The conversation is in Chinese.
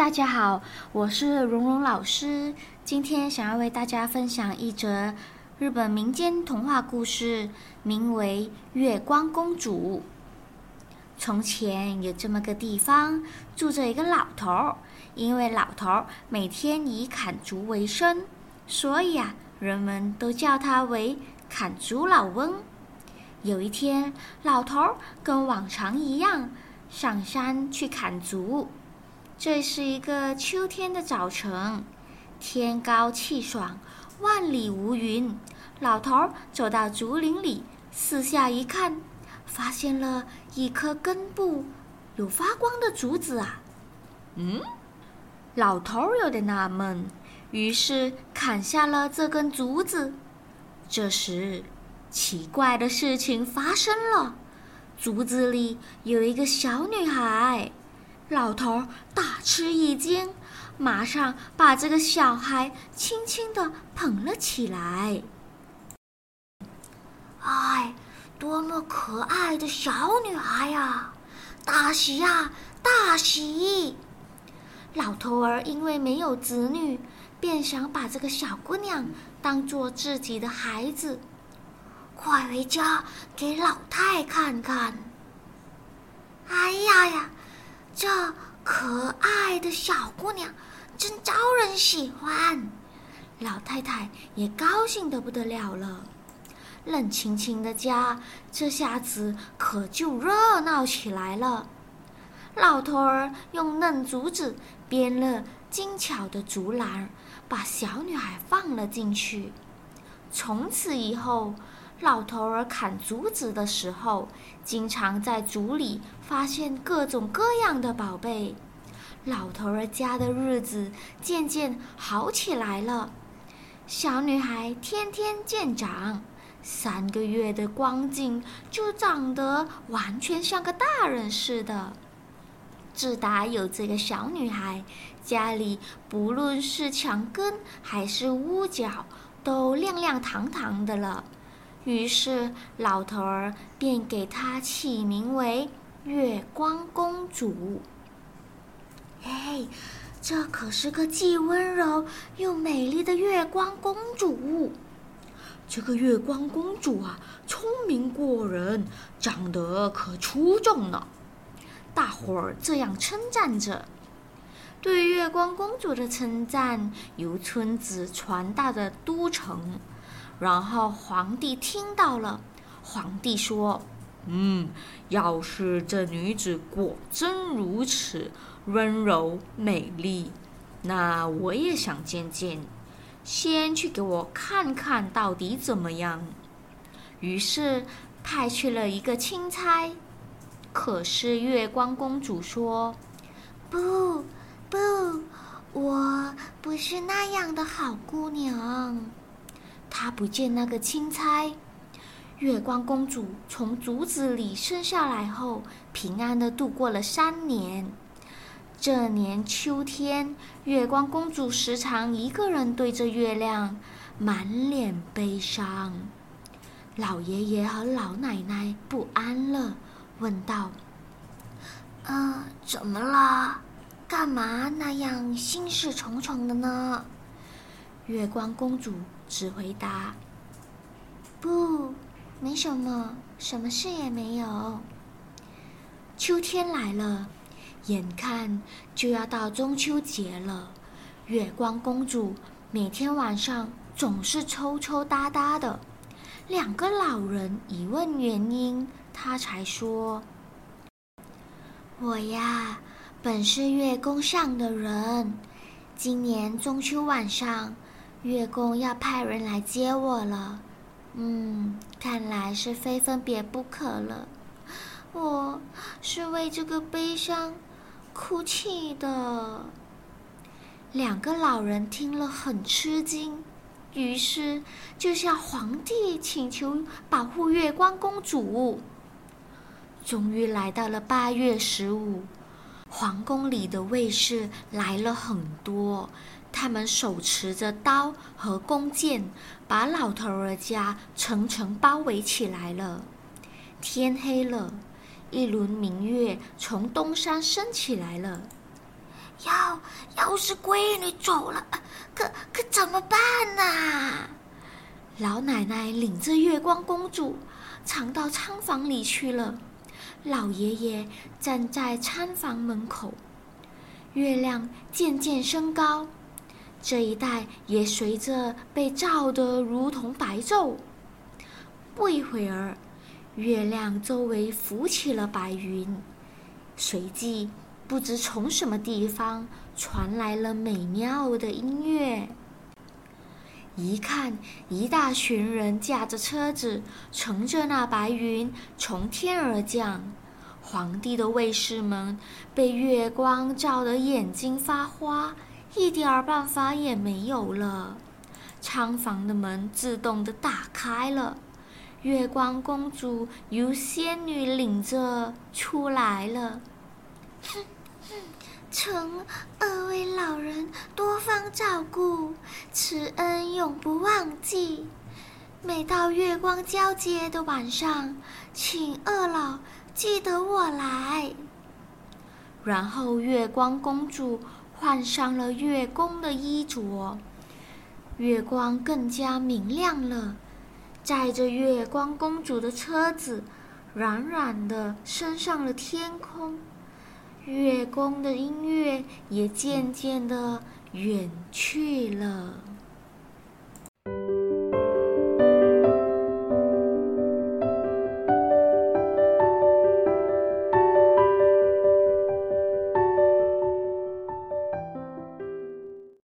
大家好，我是蓉蓉老师。今天想要为大家分享一则日本民间童话故事，名为《月光公主》。从前有这么个地方，住着一个老头儿。因为老头儿每天以砍竹为生，所以啊，人们都叫他为砍竹老翁。有一天，老头儿跟往常一样上山去砍竹。这是一个秋天的早晨，天高气爽，万里无云。老头儿走到竹林里，四下一看，发现了一棵根部有发光的竹子啊！嗯，老头儿有点纳闷，于是砍下了这根竹子。这时，奇怪的事情发生了，竹子里有一个小女孩。老头大吃一惊，马上把这个小孩轻轻地捧了起来。哎，多么可爱的小女孩呀！大喜呀，大喜！老头儿因为没有子女，便想把这个小姑娘当做自己的孩子。快回家给老太看看！哎呀呀！这可爱的小姑娘真招人喜欢，老太太也高兴得不得了了。冷清清的家这下子可就热闹起来了。老头儿用嫩竹子编了精巧的竹篮，把小女孩放了进去。从此以后。老头儿砍竹子的时候，经常在竹里发现各种各样的宝贝。老头儿家的日子渐渐好起来了，小女孩天天见长，三个月的光景就长得完全像个大人似的。自打有这个小女孩，家里不论是墙根还是屋角，都亮亮堂堂的了。于是，老头儿便给她起名为月光公主。哎，这可是个既温柔又美丽的月光公主。这个月光公主啊，聪明过人，长得可出众呢。大伙儿这样称赞着。对月光公主的称赞，由村子传到了都城。然后皇帝听到了，皇帝说：“嗯，要是这女子果真如此温柔美丽，那我也想见见。先去给我看看到底怎么样。”于是派去了一个钦差。可是月光公主说：“不，不，我不是那样的好姑娘。”她不见那个钦差，月光公主从竹子里生下来后，平安的度过了三年。这年秋天，月光公主时常一个人对着月亮，满脸悲伤。老爷爷和老奶奶不安了，问道：“啊，怎么了？干嘛那样心事重重的呢？”月光公主只回答：“不，没什么，什么事也没有。”秋天来了，眼看就要到中秋节了。月光公主每天晚上总是抽抽搭搭的。两个老人一问原因，她才说：“我呀，本是月宫上的人，今年中秋晚上。”月宫要派人来接我了，嗯，看来是非分别不可了。我是为这个悲伤哭泣的。两个老人听了很吃惊，于是就向皇帝请求保护月光公主。终于来到了八月十五，皇宫里的卫士来了很多。他们手持着刀和弓箭，把老头儿家层层包围起来了。天黑了，一轮明月从东山升起来了。要要是闺女走了，可可怎么办呢？老奶奶领着月光公主藏到仓房里去了。老爷爷站在仓房门口。月亮渐渐升高，这一带也随着被照得如同白昼。不一会儿，月亮周围浮起了白云，随即不知从什么地方传来了美妙的音乐。一看，一大群人驾着车子，乘着那白云从天而降。皇帝的卫士们被月光照得眼睛发花，一点儿办法也没有了。仓房的门自动的打开了，月光公主由仙女领着出来了。哼哼，承二位老人多方照顾，此恩永不忘记。每到月光交接的晚上，请二老。记得我来。然后，月光公主换上了月宫的衣着，月光更加明亮了。载着月光公主的车子，冉冉的升上了天空。月宫的音乐也渐渐的远去了。